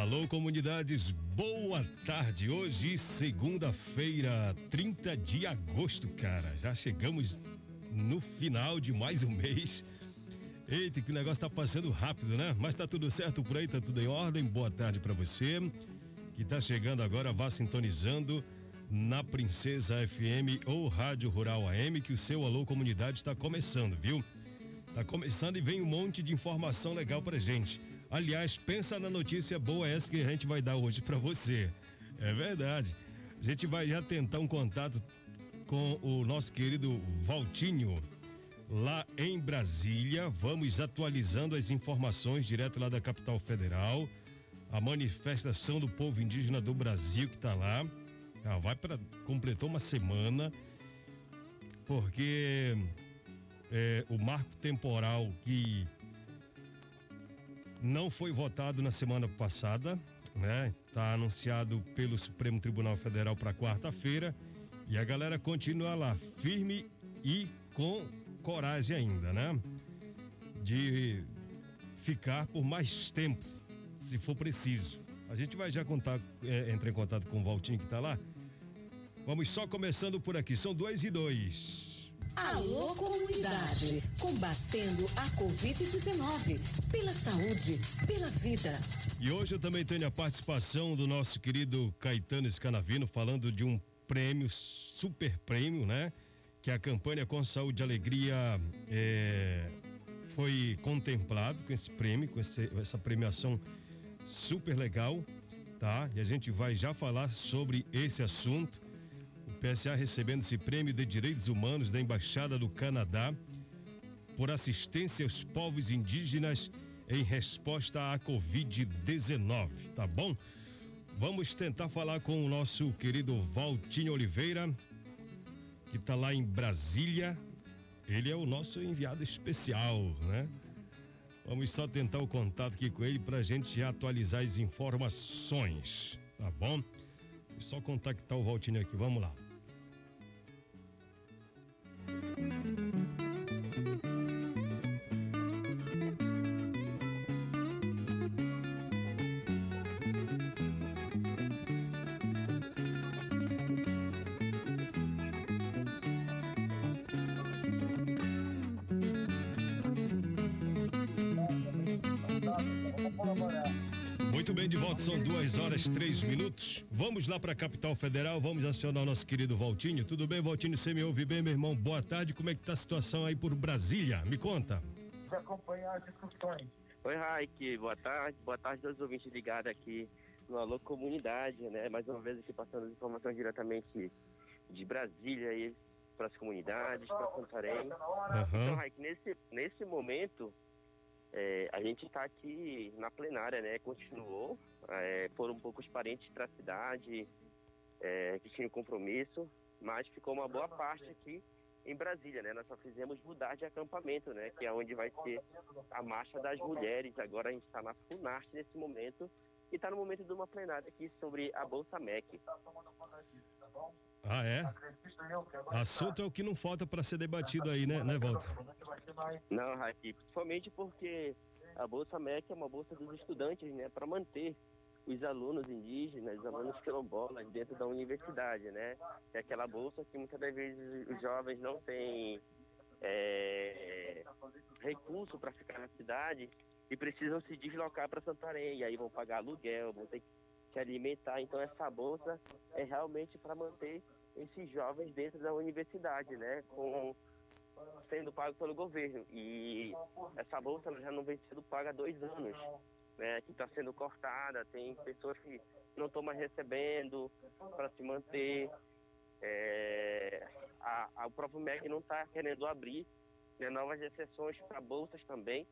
Alô, comunidades, boa tarde. Hoje, segunda-feira, 30 de agosto, cara. Já chegamos no final de mais um mês. Eita, que o negócio tá passando rápido, né? Mas tá tudo certo por aí, tá tudo em ordem. Boa tarde para você que tá chegando agora, vá sintonizando na Princesa FM ou Rádio Rural AM, que o seu Alô Comunidade está começando, viu? Tá começando e vem um monte de informação legal pra gente. Aliás, pensa na notícia boa essa que a gente vai dar hoje para você. É verdade. A gente vai já tentar um contato com o nosso querido Valtinho lá em Brasília. Vamos atualizando as informações direto lá da capital federal. A manifestação do povo indígena do Brasil que está lá. Já vai para completou uma semana porque é, o marco temporal que não foi votado na semana passada, né? Tá anunciado pelo Supremo Tribunal Federal para quarta-feira e a galera continua lá firme e com coragem ainda, né? De ficar por mais tempo, se for preciso. A gente vai já contar, é, entrar em contato com o Valtinho que está lá. Vamos só começando por aqui, são dois e dois. Alô Comunidade, combatendo a Covid-19, pela saúde, pela vida. E hoje eu também tenho a participação do nosso querido Caetano Scanavino falando de um prêmio, super prêmio, né? Que a campanha Com Saúde e Alegria é, foi contemplado com esse prêmio, com esse, essa premiação super legal, tá? E a gente vai já falar sobre esse assunto PSA recebendo esse prêmio de direitos humanos da Embaixada do Canadá por assistência aos povos indígenas em resposta à Covid-19, tá bom? Vamos tentar falar com o nosso querido Valtinho Oliveira, que está lá em Brasília. Ele é o nosso enviado especial, né? Vamos só tentar o contato aqui com ele para a gente atualizar as informações, tá bom? só contactar o Valtinho aqui, vamos lá. Horas, três minutos. Vamos lá para a capital federal, vamos acionar o nosso querido Valtinho. Tudo bem, Valtinho? Você me ouve bem, meu irmão? Boa tarde. Como é que tá a situação aí por Brasília? Me conta. De acompanhar as discussões. Oi, Raik. Boa tarde. Boa tarde aos ouvintes ligados aqui no Alô Comunidade, né? Mais uma vez aqui passando as informações diretamente de Brasília aí para as comunidades, para Santarém. Uhum. Então, Raik, nesse, nesse momento, é, a gente está aqui na plenária, né? Continuou. É, foram poucos parentes para a cidade é, que tinham compromisso, mas ficou uma boa parte aqui em Brasília, né? Nós só fizemos mudar de acampamento, né? Que é onde vai ser a marcha das mulheres. Agora a gente está na Funarte nesse momento e está no momento de uma plenária aqui sobre a Bolsa MEC. Ah, é? Assunto é o que não falta para ser debatido aí, né, né, Walter? Não, Raquel, principalmente porque a Bolsa MEC é uma bolsa dos estudantes, né, para manter os alunos indígenas, os alunos quilombolas dentro da universidade, né? É aquela bolsa que muitas das vezes os jovens não têm é, recurso para ficar na cidade e precisam se deslocar para Santarém, e aí vão pagar aluguel, vão ter que alimentar. Então essa bolsa é realmente para manter esses jovens dentro da universidade, né? Com sendo pago pelo governo. E essa bolsa já não vem sendo paga há dois anos, né? Que está sendo cortada. Tem pessoas que não estão mais recebendo para se manter. É, a, a, o próprio MEC não está querendo abrir né, novas exceções para bolsas também.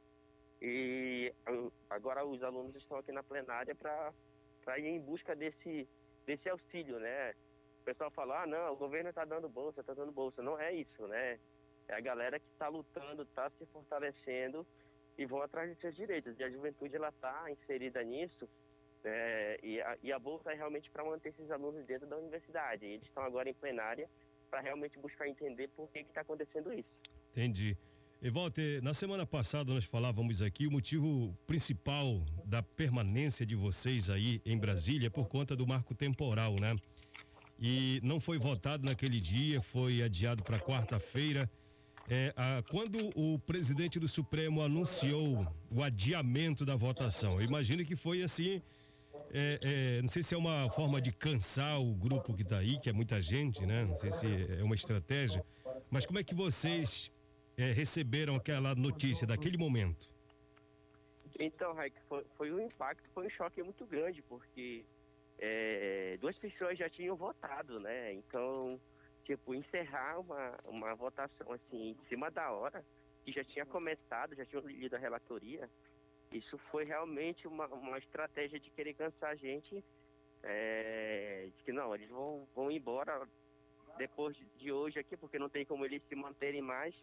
E agora os alunos estão aqui na plenária para ir em busca desse, desse auxílio, né? O pessoal fala, ah, não, o governo está dando bolsa, está dando bolsa. Não é isso, né? É a galera que está lutando, está se fortalecendo e vão atrás de seus direitos. E a juventude, ela está inserida nisso é, e, a, e, a, bolsa é realmente para manter esses alunos dentro da universidade. Eles estão agora em plenária para realmente buscar entender por que está acontecendo isso. Entendi. Walter, na semana passada nós falávamos aqui o motivo principal da permanência de vocês aí em Brasília é por conta do marco temporal, né? E não foi votado naquele dia, foi adiado para quarta-feira. É, a, quando o presidente do Supremo anunciou o adiamento da votação, eu imagino que foi assim, é, é, não sei se é uma forma de cansar o grupo que está aí, que é muita gente, né? Não sei se é uma estratégia, mas como é que vocês é, receberam aquela notícia daquele momento? Então, Raik, foi, foi, um impacto, foi um choque muito grande, porque é, duas pessoas já tinham votado, né? Então, tipo, encerrar uma, uma votação assim, em cima da hora, que já tinha começado, já tinha lido a relatoria, isso foi realmente uma, uma estratégia de querer cansar a gente, é, de que não, eles vão, vão embora depois de hoje aqui, porque não tem como eles se manterem mais,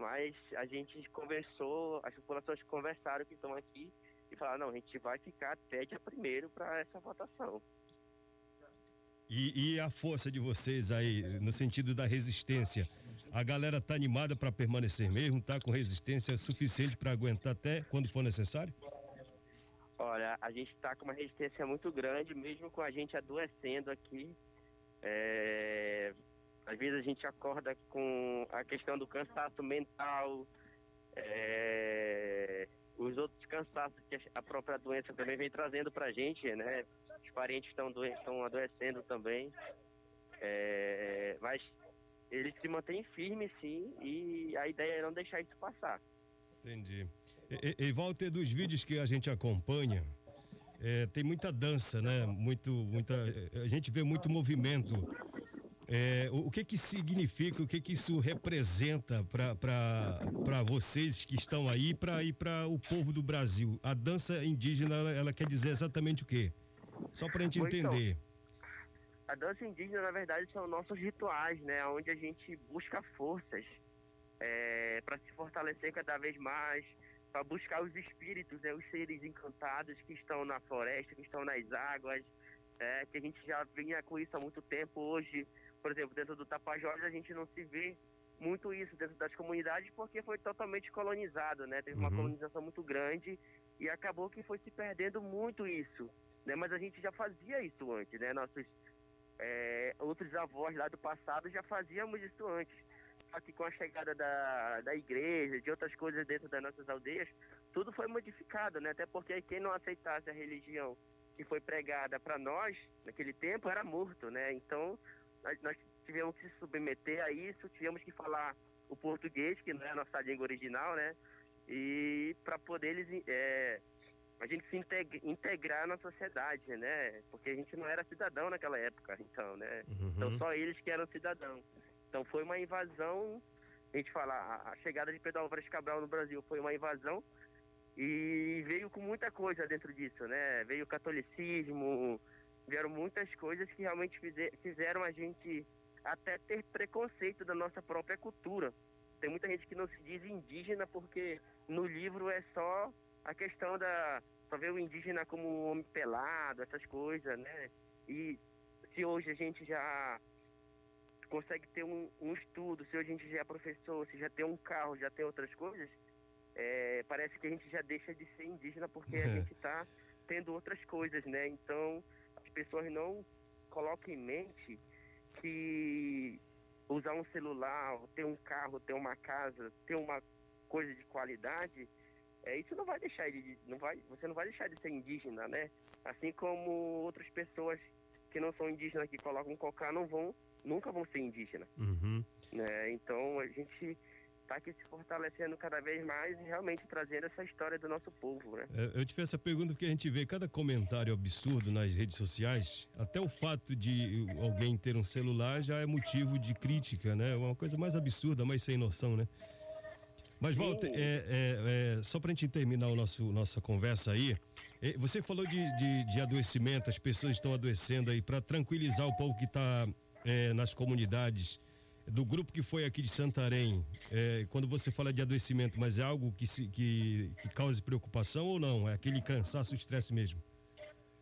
mas a gente conversou, as populações conversaram que estão aqui e falaram, não, a gente vai ficar até dia primeiro para essa votação. E, e, a força de vocês aí, no sentido da resistência, a galera tá animada para permanecer mesmo, tá com resistência suficiente para aguentar até quando for necessário? Olha, a gente está com uma resistência muito grande, mesmo com a gente adoecendo aqui. É, às vezes a gente acorda com a questão do cansaço mental, é, os outros cansaços que a própria doença também vem trazendo para a gente, né? Os parentes estão estão adoecendo também. É, mas eles se mantêm firmes, sim, e a ideia é não deixar isso passar. Entendi. E, e, e Walter, dos vídeos que a gente acompanha, é, tem muita dança, né? Muito, muita, a gente vê muito movimento é, o, o, que que significa, o que que isso representa para vocês que estão aí para e para o povo do Brasil? A dança indígena, ela, ela quer dizer exatamente o quê? Só para a gente entender. a dança indígena, na verdade, são nossos rituais, né? Onde a gente busca forças é, para se fortalecer cada vez mais, para buscar os espíritos, né? Os seres encantados que estão na floresta, que estão nas águas, é, que a gente já vinha com isso há muito tempo. Hoje por exemplo, dentro do Tapajós a gente não se vê muito isso dentro das comunidades porque foi totalmente colonizado, né? Teve uma uhum. colonização muito grande e acabou que foi se perdendo muito isso, né? Mas a gente já fazia isso antes, né? Nossos é, outros avós lá do passado já fazíamos isso antes. Só que com a chegada da, da igreja, de outras coisas dentro das nossas aldeias, tudo foi modificado, né? Até porque quem não aceitasse a religião que foi pregada para nós naquele tempo era morto, né? Então nós tivemos que se submeter a isso, tivemos que falar o português, que não é a nossa língua original, né? E para poder eles, é, a gente se integrar na sociedade, né? Porque a gente não era cidadão naquela época, então, né? Uhum. Então só eles que eram cidadãos. Então foi uma invasão, a gente fala, a chegada de Pedro Álvares Cabral no Brasil foi uma invasão e veio com muita coisa dentro disso, né? Veio o catolicismo, vieram muitas coisas que realmente fizeram a gente até ter preconceito da nossa própria cultura. Tem muita gente que não se diz indígena porque no livro é só a questão da só ver o indígena como um homem pelado, essas coisas, né? E se hoje a gente já consegue ter um, um estudo, se hoje a gente já é professor, se já tem um carro, já tem outras coisas, é, parece que a gente já deixa de ser indígena porque a gente está tendo outras coisas, né? Então pessoas não colocam em mente que usar um celular, ter um carro, ter uma casa, ter uma coisa de qualidade, é, isso não vai deixar ele, não vai, você não vai deixar de ser indígena, né? Assim como outras pessoas que não são indígenas que colocam cocar não vão, nunca vão ser indígenas. Uhum. Né? Então a gente está aqui se fortalecendo cada vez mais e realmente trazendo essa história do nosso povo, né? É, eu te fiz essa pergunta porque a gente vê cada comentário absurdo nas redes sociais, até o fato de alguém ter um celular já é motivo de crítica, né? Uma coisa mais absurda, mais sem noção, né? Mas, Walter, é, é, é, só para a gente terminar o nosso, nossa conversa aí, é, você falou de, de, de, adoecimento, as pessoas estão adoecendo aí, para tranquilizar o povo que está é, nas comunidades, do grupo que foi aqui de Santarém, é, quando você fala de adoecimento, mas é algo que, se, que, que cause preocupação ou não? É aquele cansaço, estresse mesmo?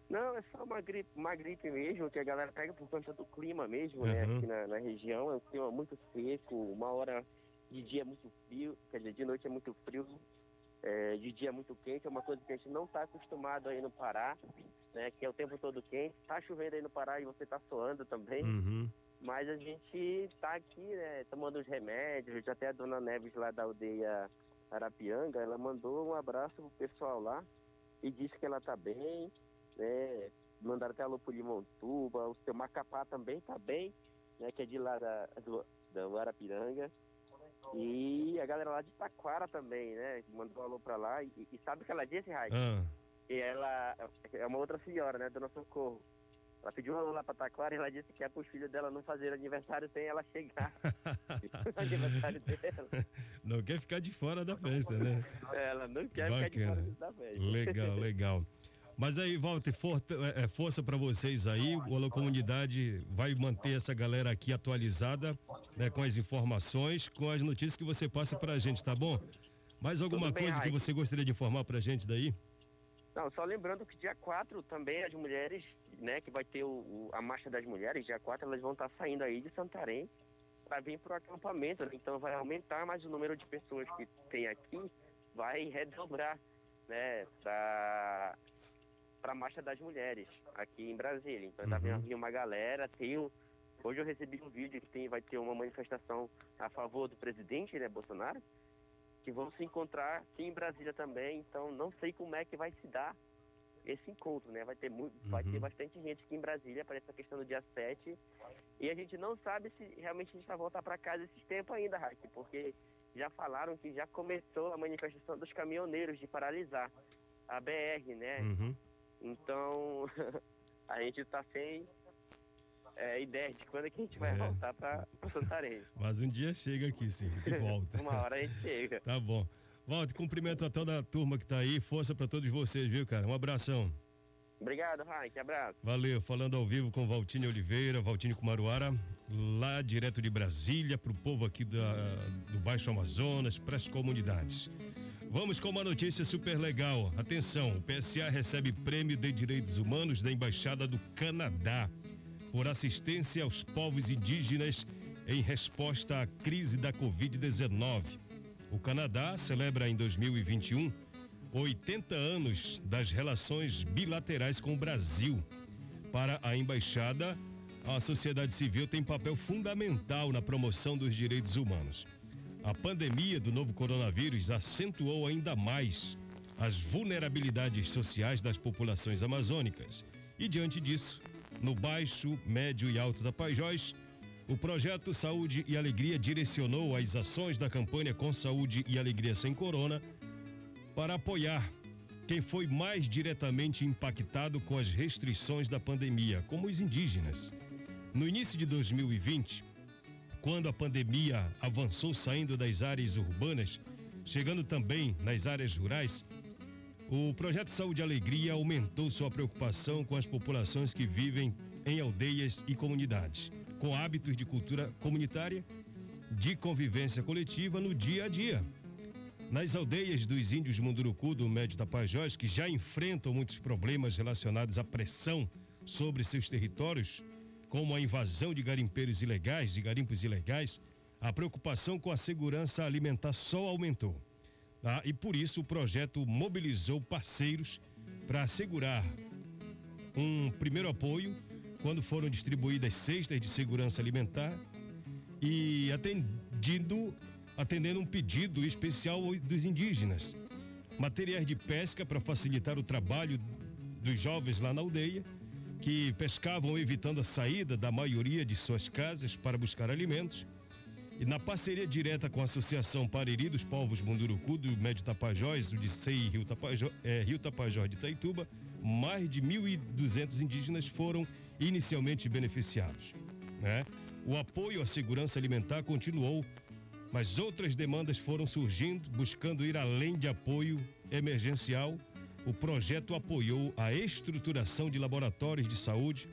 Não, é só uma gripe, uma gripe mesmo, que a galera pega por conta do clima mesmo, uhum. né? Aqui na, na região, é um clima muito seco, uma hora de dia é muito frio, quer dizer, de noite é muito frio, é, de dia é muito quente, é uma coisa que a gente não está acostumado aí no Pará, né? Que é o tempo todo quente. Tá chovendo aí no Pará e você tá suando também. Uhum. Mas a gente tá aqui, né, tomando os remédios, até a dona Neves lá da aldeia Arapianga, ela mandou um abraço pro pessoal lá e disse que ela tá bem, né? Mandaram até alô pro Limontuba, o seu Macapá também tá bem, né? Que é de lá da, do, do Arapiranga. E a galera lá de Taquara também, né? Mandou um alô pra lá. E, e sabe o que ela disse, Raik? Ah. E ela é uma outra senhora, né? Dona Socorro. Ela pediu um alô lá pra Taquara e ela disse que é para os filhos dela não fazer aniversário sem ela chegar. aniversário dela. Não quer ficar de fora da festa, né? Ela não quer Bacana. ficar de fora da festa. Legal, legal. Mas aí, Walter, for, é, é, força para vocês aí. O Alô Comunidade vai manter essa galera aqui atualizada, né, com as informações, com as notícias que você passa para a gente, tá bom? Mais alguma bem, coisa que você gostaria de informar para a gente daí? Não, só lembrando que dia 4 também as mulheres, né, que vai ter o, o a Marcha das Mulheres, dia 4 elas vão estar tá saindo aí de Santarém para vir para o acampamento, né? então vai aumentar mais o número de pessoas que tem aqui, vai redobrar, né, para para a Marcha das Mulheres aqui em Brasília. Então tá uhum. tá vendo uma galera, tem um, hoje eu recebi um vídeo que tem, vai ter uma manifestação a favor do presidente, né, Bolsonaro, que vão se encontrar aqui em Brasília também. Então não sei como é que vai se dar esse encontro, né? Vai ter muito, uhum. vai ter uhum. bastante gente aqui em Brasília para essa questão do dia 7. E a gente não sabe se realmente a gente vai voltar para casa esses tempos ainda, Raik, porque já falaram que já começou a manifestação dos caminhoneiros de paralisar a BR, né? Uhum. Então, a gente está sem é, ideia de quando é que a gente vai é. voltar para Santarém. Mas um dia chega aqui, sim, de volta. Uma hora a gente chega. tá bom. Walter, cumprimento a toda a turma que está aí, força para todos vocês, viu, cara? Um abração. Obrigado, Raik, abraço. Valeu, falando ao vivo com Valtine Oliveira, Valtine Kumaruara, lá direto de Brasília, para o povo aqui da, do Baixo Amazonas, para as comunidades. Vamos com uma notícia super legal. Atenção, o PSA recebe prêmio de direitos humanos da Embaixada do Canadá por assistência aos povos indígenas em resposta à crise da Covid-19. O Canadá celebra em 2021 80 anos das relações bilaterais com o Brasil. Para a embaixada, a sociedade civil tem papel fundamental na promoção dos direitos humanos. A pandemia do novo coronavírus acentuou ainda mais as vulnerabilidades sociais das populações amazônicas. E diante disso, no Baixo, Médio e Alto da Pajós, o projeto Saúde e Alegria direcionou as ações da campanha Com Saúde e Alegria Sem Corona para apoiar quem foi mais diretamente impactado com as restrições da pandemia, como os indígenas. No início de 2020, quando a pandemia avançou saindo das áreas urbanas, chegando também nas áreas rurais, o projeto Saúde e Alegria aumentou sua preocupação com as populações que vivem em aldeias e comunidades, com hábitos de cultura comunitária, de convivência coletiva no dia a dia. Nas aldeias dos índios Munduruku do Médio Tapajós, que já enfrentam muitos problemas relacionados à pressão sobre seus territórios, como a invasão de garimpeiros ilegais, de garimpos ilegais, a preocupação com a segurança alimentar só aumentou. Tá? E por isso o projeto mobilizou parceiros para assegurar um primeiro apoio quando foram distribuídas cestas de segurança alimentar e atendido, atendendo um pedido especial dos indígenas. Materiais de pesca para facilitar o trabalho dos jovens lá na aldeia que pescavam evitando a saída da maioria de suas casas para buscar alimentos E na parceria direta com a Associação Pariri dos Povos Munduruku do Médio Tapajós, o de Sei Rio Tapajós, é, Rio Tapajós de Itaituba, mais de 1.200 indígenas foram inicialmente beneficiados. Né? O apoio à segurança alimentar continuou, mas outras demandas foram surgindo, buscando ir além de apoio emergencial. O projeto apoiou a estruturação de laboratórios de saúde,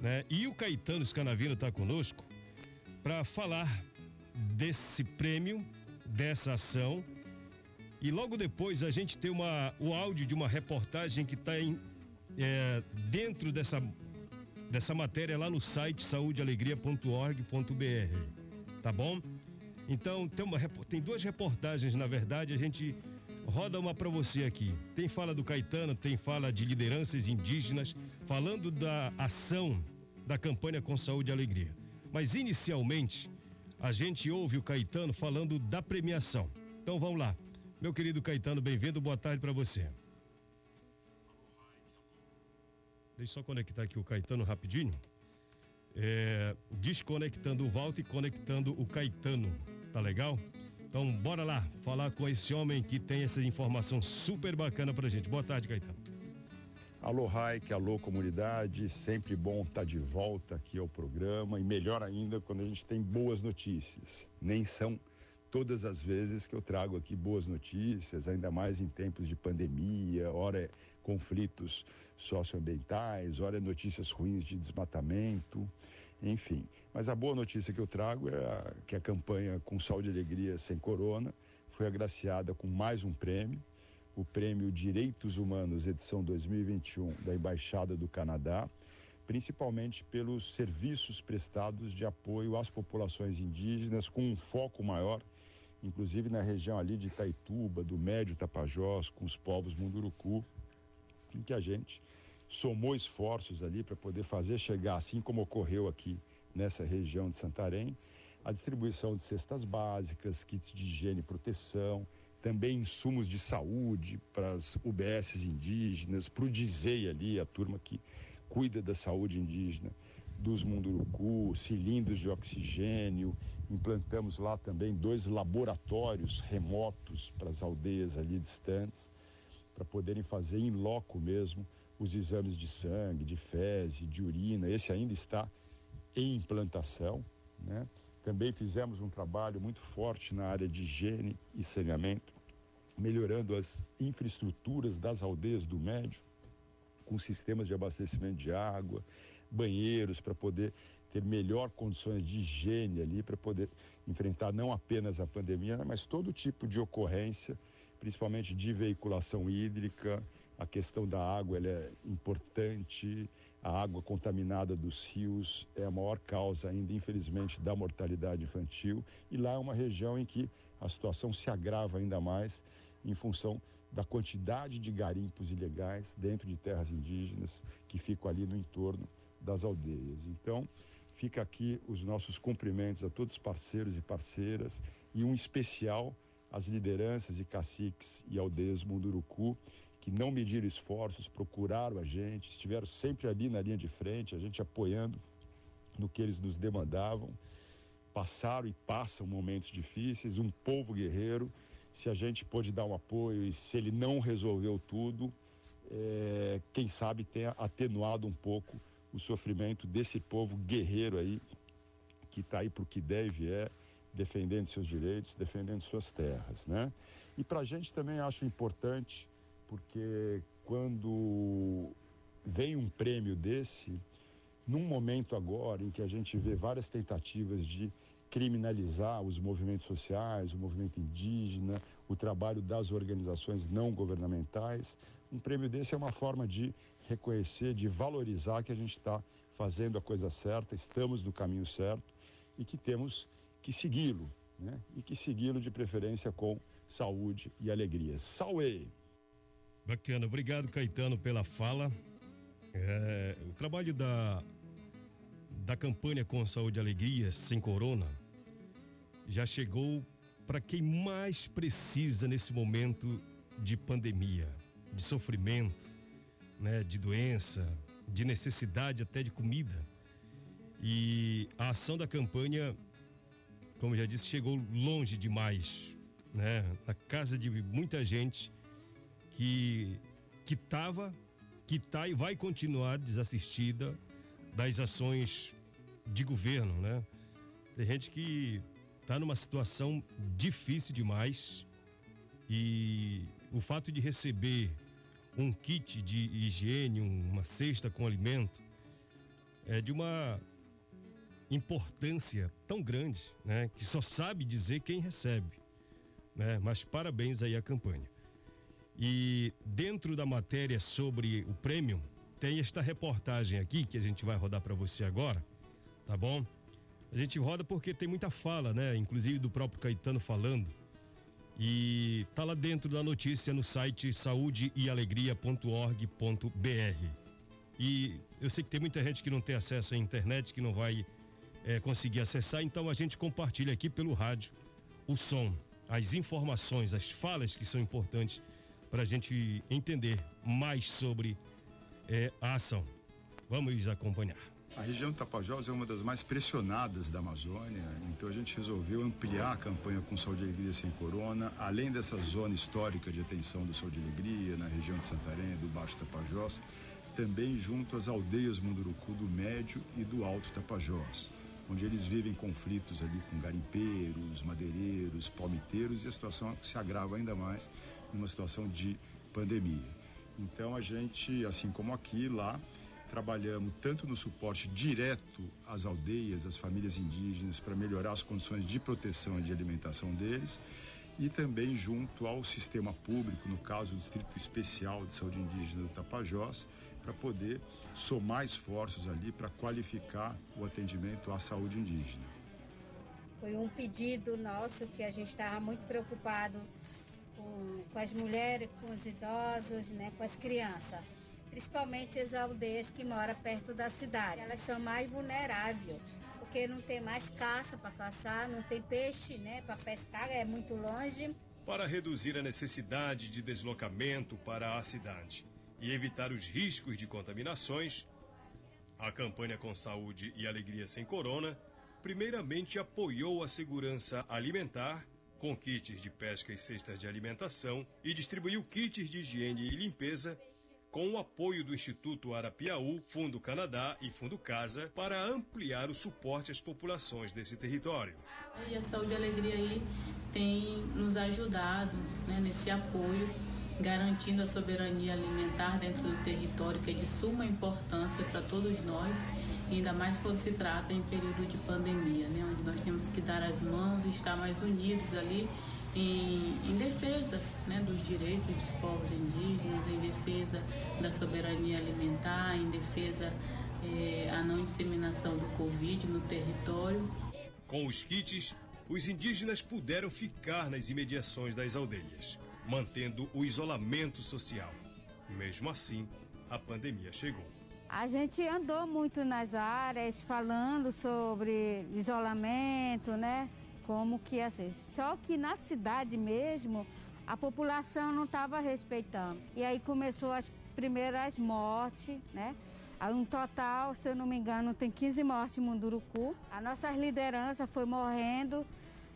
né? E o Caetano Scanavino está conosco para falar desse prêmio, dessa ação. E logo depois a gente tem uma, o áudio de uma reportagem que está é, dentro dessa, dessa matéria lá no site saudealegria.org.br. Tá bom? Então tem, uma, tem duas reportagens, na verdade, a gente roda uma para você aqui. Tem fala do Caetano, tem fala de lideranças indígenas, falando da ação da campanha com saúde e alegria. Mas inicialmente, a gente ouve o Caetano falando da premiação. Então vamos lá. Meu querido Caetano, bem-vindo, boa tarde para você. Deixa eu só conectar aqui o Caetano rapidinho. É, desconectando o Walter e conectando o Caetano. Tá legal? Então bora lá falar com esse homem que tem essa informação super bacana pra gente. Boa tarde, Caetano. Alô, Raik, alô, comunidade. Sempre bom estar de volta aqui ao programa e melhor ainda quando a gente tem boas notícias. Nem são todas as vezes que eu trago aqui boas notícias, ainda mais em tempos de pandemia, ora é conflitos socioambientais, ora é notícias ruins de desmatamento, enfim. Mas a boa notícia que eu trago é a, que a campanha Com Saúde e Alegria Sem Corona foi agraciada com mais um prêmio o Prêmio Direitos Humanos, edição 2021, da Embaixada do Canadá, principalmente pelos serviços prestados de apoio às populações indígenas, com um foco maior, inclusive na região ali de Itaituba, do Médio Tapajós, com os povos Munduruku, em que a gente somou esforços ali para poder fazer chegar, assim como ocorreu aqui nessa região de Santarém, a distribuição de cestas básicas, kits de higiene e proteção, também insumos de saúde para as UBSs indígenas, para o DISEI ali, a turma que cuida da saúde indígena dos Munduruku, cilindros de oxigênio, implantamos lá também dois laboratórios remotos para as aldeias ali distantes, para poderem fazer em loco mesmo os exames de sangue, de fezes, de urina. Esse ainda está em implantação, né? Também fizemos um trabalho muito forte na área de higiene e saneamento melhorando as infraestruturas das aldeias do Médio, com sistemas de abastecimento de água, banheiros para poder ter melhor condições de higiene ali, para poder enfrentar não apenas a pandemia, mas todo tipo de ocorrência, principalmente de veiculação hídrica. A questão da água é importante, a água contaminada dos rios é a maior causa ainda, infelizmente, da mortalidade infantil. E lá é uma região em que a situação se agrava ainda mais em função da quantidade de garimpos ilegais dentro de terras indígenas que ficam ali no entorno das aldeias. Então, fica aqui os nossos cumprimentos a todos os parceiros e parceiras e um especial às lideranças e caciques e aldeias Munduruku que não mediram esforços, procuraram a gente, estiveram sempre ali na linha de frente, a gente apoiando no que eles nos demandavam, passaram e passam momentos difíceis, um povo guerreiro se a gente pôde dar um apoio e se ele não resolveu tudo, é, quem sabe tenha atenuado um pouco o sofrimento desse povo guerreiro aí, que está aí para o que deve é, defendendo seus direitos, defendendo suas terras, né? E para a gente também acho importante, porque quando vem um prêmio desse, num momento agora em que a gente vê várias tentativas de criminalizar os movimentos sociais, o movimento indígena, o trabalho das organizações não governamentais. Um prêmio desse é uma forma de reconhecer, de valorizar que a gente está fazendo a coisa certa, estamos no caminho certo e que temos que segui-lo, né? E que segui-lo de preferência com saúde e alegria. Salve! Bacana, obrigado Caetano pela fala. É, o trabalho da da campanha com saúde e alegria sem corona já chegou para quem mais precisa nesse momento de pandemia, de sofrimento, né, de doença, de necessidade até de comida. E a ação da campanha como já disse, chegou longe demais, né? Na casa de muita gente que que estava, que tá e vai continuar desassistida das ações de governo, né? Tem gente que está numa situação difícil demais e o fato de receber um kit de higiene, uma cesta com alimento, é de uma importância tão grande, né, que só sabe dizer quem recebe, né? Mas parabéns aí à campanha. E dentro da matéria sobre o prêmio, tem esta reportagem aqui que a gente vai rodar para você agora, tá bom? A gente roda porque tem muita fala, né? Inclusive do próprio Caetano falando. E tá lá dentro da notícia no site saudeealegria.org.br. E eu sei que tem muita gente que não tem acesso à internet, que não vai é, conseguir acessar, então a gente compartilha aqui pelo rádio o som, as informações, as falas que são importantes para a gente entender mais sobre é, a ação. Vamos acompanhar. A região de Tapajós é uma das mais pressionadas da Amazônia, então a gente resolveu ampliar a campanha com Saúde e Alegria Sem Corona, além dessa zona histórica de atenção do Saúde e Alegria, na região de Santarém, do Baixo Tapajós, também junto às aldeias Munduruku do Médio e do Alto Tapajós, onde eles vivem conflitos ali com garimpeiros, madeireiros, palmiteiros e a situação se agrava ainda mais numa situação de pandemia. Então a gente, assim como aqui, lá, trabalhamos tanto no suporte direto às aldeias, às famílias indígenas, para melhorar as condições de proteção e de alimentação deles, e também junto ao sistema público, no caso do Distrito Especial de Saúde Indígena do Tapajós, para poder somar esforços ali para qualificar o atendimento à saúde indígena. Foi um pedido nosso que a gente estava muito preocupado com, com as mulheres, com os idosos, né, com as crianças principalmente as aldeias que moram perto da cidade. Elas são mais vulneráveis, porque não tem mais caça para caçar, não tem peixe né, para pescar, é muito longe. Para reduzir a necessidade de deslocamento para a cidade e evitar os riscos de contaminações, a campanha Com Saúde e Alegria Sem Corona primeiramente apoiou a segurança alimentar com kits de pesca e cestas de alimentação e distribuiu kits de higiene e limpeza com o apoio do Instituto Arapiaú, Fundo Canadá e Fundo Casa, para ampliar o suporte às populações desse território. E a Saúde e Alegria aí tem nos ajudado né, nesse apoio, garantindo a soberania alimentar dentro do território, que é de suma importância para todos nós, ainda mais quando se trata em período de pandemia, né, onde nós temos que dar as mãos e estar mais unidos ali em, em defesa né, dos direitos dos povos indígenas, em defesa da soberania alimentar, em defesa eh, a não disseminação do Covid no território. Com os kits, os indígenas puderam ficar nas imediações das aldeias, mantendo o isolamento social. Mesmo assim, a pandemia chegou. A gente andou muito nas áreas falando sobre isolamento, né? Como que ser. Só que na cidade mesmo, a população não estava respeitando. E aí começou as primeiras mortes, né? Um total, se eu não me engano, tem 15 mortes em Munduruku. A nossa liderança foi morrendo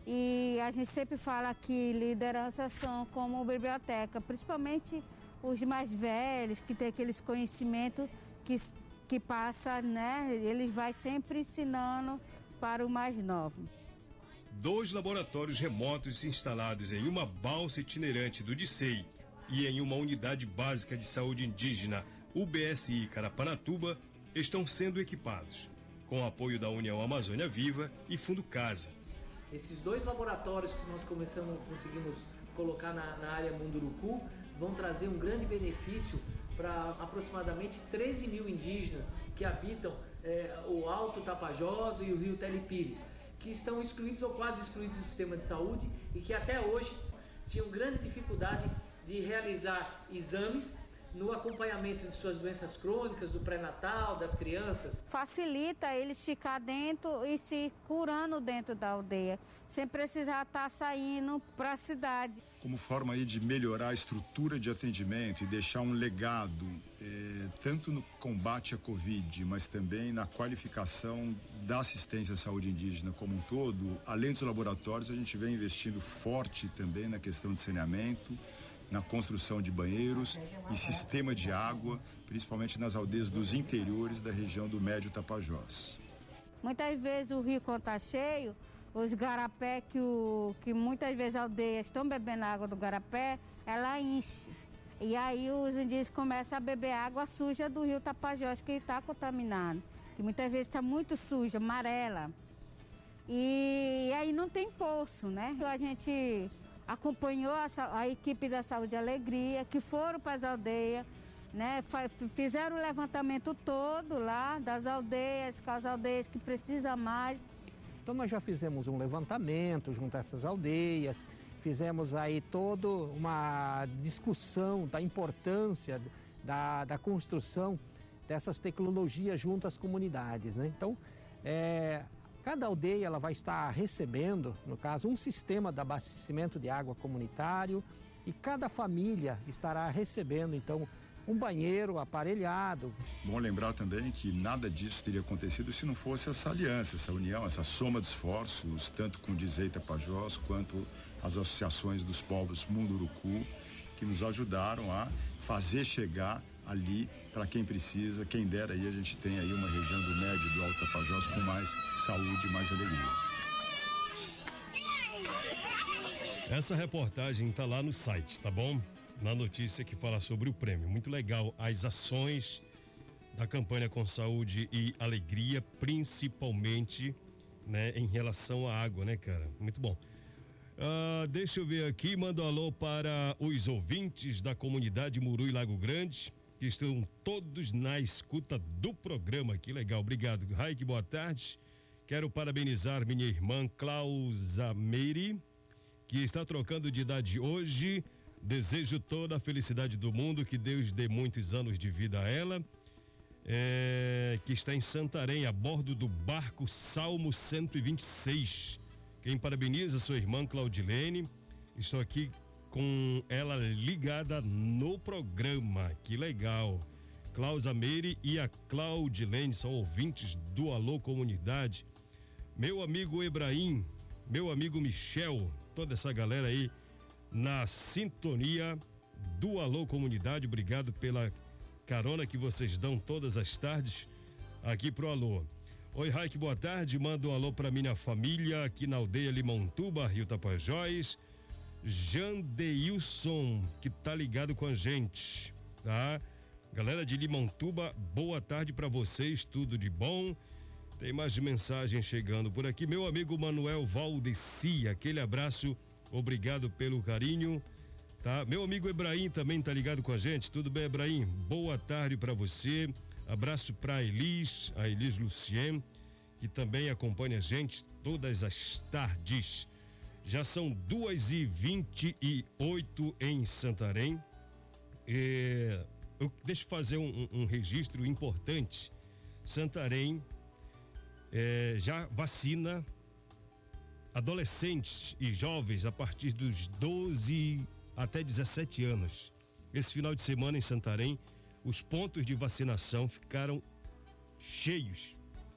e a gente sempre fala que lideranças são como biblioteca, principalmente os mais velhos, que têm aqueles conhecimentos que, que passa, né? Ele vai sempre ensinando para o mais novo dois laboratórios remotos instalados em uma balsa itinerante do DICEI e em uma unidade básica de saúde indígena, UBSI Carapanatuba, estão sendo equipados, com apoio da União Amazônia Viva e Fundo Casa. Esses dois laboratórios que nós começamos, conseguimos colocar na, na área Munduruku vão trazer um grande benefício para aproximadamente 13 mil indígenas que habitam é, o Alto Tapajós e o Rio Telipires que estão excluídos ou quase excluídos do sistema de saúde e que até hoje tinham grande dificuldade de realizar exames no acompanhamento de suas doenças crônicas, do pré-natal, das crianças. Facilita eles ficar dentro e se curando dentro da aldeia, sem precisar estar tá saindo para a cidade. Como forma aí de melhorar a estrutura de atendimento e deixar um legado tanto no combate à Covid, mas também na qualificação da assistência à saúde indígena como um todo, além dos laboratórios, a gente vem investindo forte também na questão de saneamento, na construção de banheiros e sistema de água, principalmente nas aldeias dos interiores da região do Médio Tapajós. Muitas vezes o rio, quando está cheio, os garapé que, o, que muitas vezes aldeias estão bebendo água do garapé, ela enche. E aí os indígenas começam a beber água suja do rio Tapajós, que está contaminado. Que muitas vezes está muito suja, amarela. E aí não tem poço, né? A gente acompanhou a, a equipe da Saúde e Alegria, que foram para as aldeias, né? Fizeram o levantamento todo lá das aldeias, com as aldeias que precisam mais. Então nós já fizemos um levantamento junto a essas aldeias, fizemos aí toda uma discussão da importância da, da construção dessas tecnologias junto às comunidades. Né? Então, é, cada aldeia ela vai estar recebendo, no caso, um sistema de abastecimento de água comunitário e cada família estará recebendo, então, um banheiro aparelhado. Bom lembrar também que nada disso teria acontecido se não fosse essa aliança, essa união, essa soma de esforços, tanto com o Dizei Tapajós quanto as associações dos povos Munduruku, que nos ajudaram a fazer chegar ali para quem precisa, quem dera aí a gente tem aí uma região do médio do Alto Tapajós com mais saúde e mais alegria. Essa reportagem está lá no site, tá bom? Na notícia que fala sobre o prêmio. Muito legal as ações da campanha com saúde e alegria, principalmente, né, em relação à água, né, cara? Muito bom. Uh, deixa eu ver aqui, mando alô para os ouvintes da comunidade Muru e Lago Grande, que estão todos na escuta do programa. Que legal, obrigado. Raik, boa tarde. Quero parabenizar minha irmã Clausa Meire, que está trocando de idade hoje. Desejo toda a felicidade do mundo, que Deus dê muitos anos de vida a ela. É, que está em Santarém, a bordo do barco Salmo 126 quem parabeniza sua irmã Claudilene. Estou aqui com ela ligada no programa. Que legal. Cláudia Meire e a Claudilene são ouvintes do Alô Comunidade. Meu amigo Ebraim, meu amigo Michel, toda essa galera aí na sintonia do Alô Comunidade. Obrigado pela carona que vocês dão todas as tardes aqui pro Alô. Oi, Raik, boa tarde. Manda um alô para minha família aqui na aldeia Limontuba, Rio Tapajós. Jandeilson, que tá ligado com a gente, tá? Galera de Limontuba, boa tarde para vocês, tudo de bom. Tem mais mensagens chegando por aqui. Meu amigo Manuel Valdeci, aquele abraço, obrigado pelo carinho, tá? Meu amigo Ebraim também tá ligado com a gente. Tudo bem, Ebraim? Boa tarde para você. Abraço para Elis, a Elis Lucien, que também acompanha a gente todas as tardes. Já são duas e vinte e oito em Santarém. É, eu deixo fazer um, um, registro importante. Santarém é, já vacina adolescentes e jovens a partir dos 12 até 17 anos. Esse final de semana em Santarém os pontos de vacinação ficaram cheios.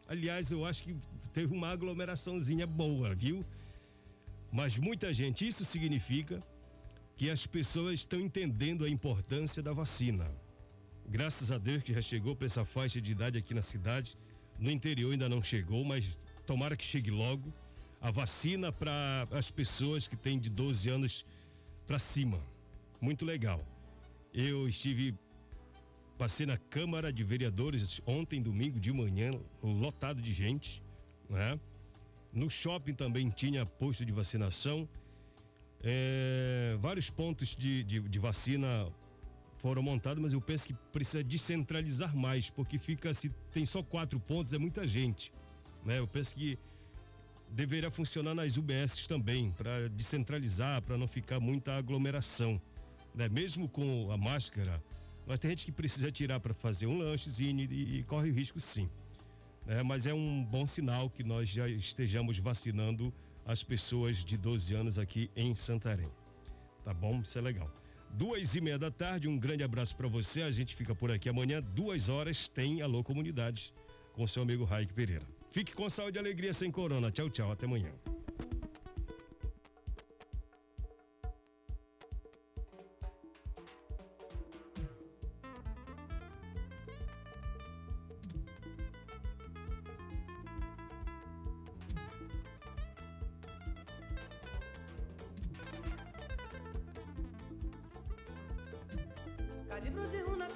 Aliás, eu acho que teve uma aglomeraçãozinha boa, viu? Mas muita gente, isso significa que as pessoas estão entendendo a importância da vacina. Graças a Deus que já chegou para essa faixa de idade aqui na cidade. No interior ainda não chegou, mas tomara que chegue logo. A vacina para as pessoas que têm de 12 anos para cima. Muito legal. Eu estive Passei na Câmara de Vereadores ontem, domingo de manhã, lotado de gente, né? No shopping também tinha posto de vacinação. É, vários pontos de, de, de, vacina foram montados, mas eu penso que precisa descentralizar mais, porque fica se tem só quatro pontos é muita gente, né? Eu penso que deveria funcionar nas UBS também para descentralizar, para não ficar muita aglomeração, né? Mesmo com a máscara, mas tem gente que precisa tirar para fazer um lanchezinho e, e corre risco sim. É, mas é um bom sinal que nós já estejamos vacinando as pessoas de 12 anos aqui em Santarém. Tá bom? Isso é legal. duas e meia da tarde. Um grande abraço para você. A gente fica por aqui amanhã, duas horas, tem Alô Comunidade com seu amigo Raik Pereira. Fique com saúde e alegria sem corona. Tchau, tchau. Até amanhã.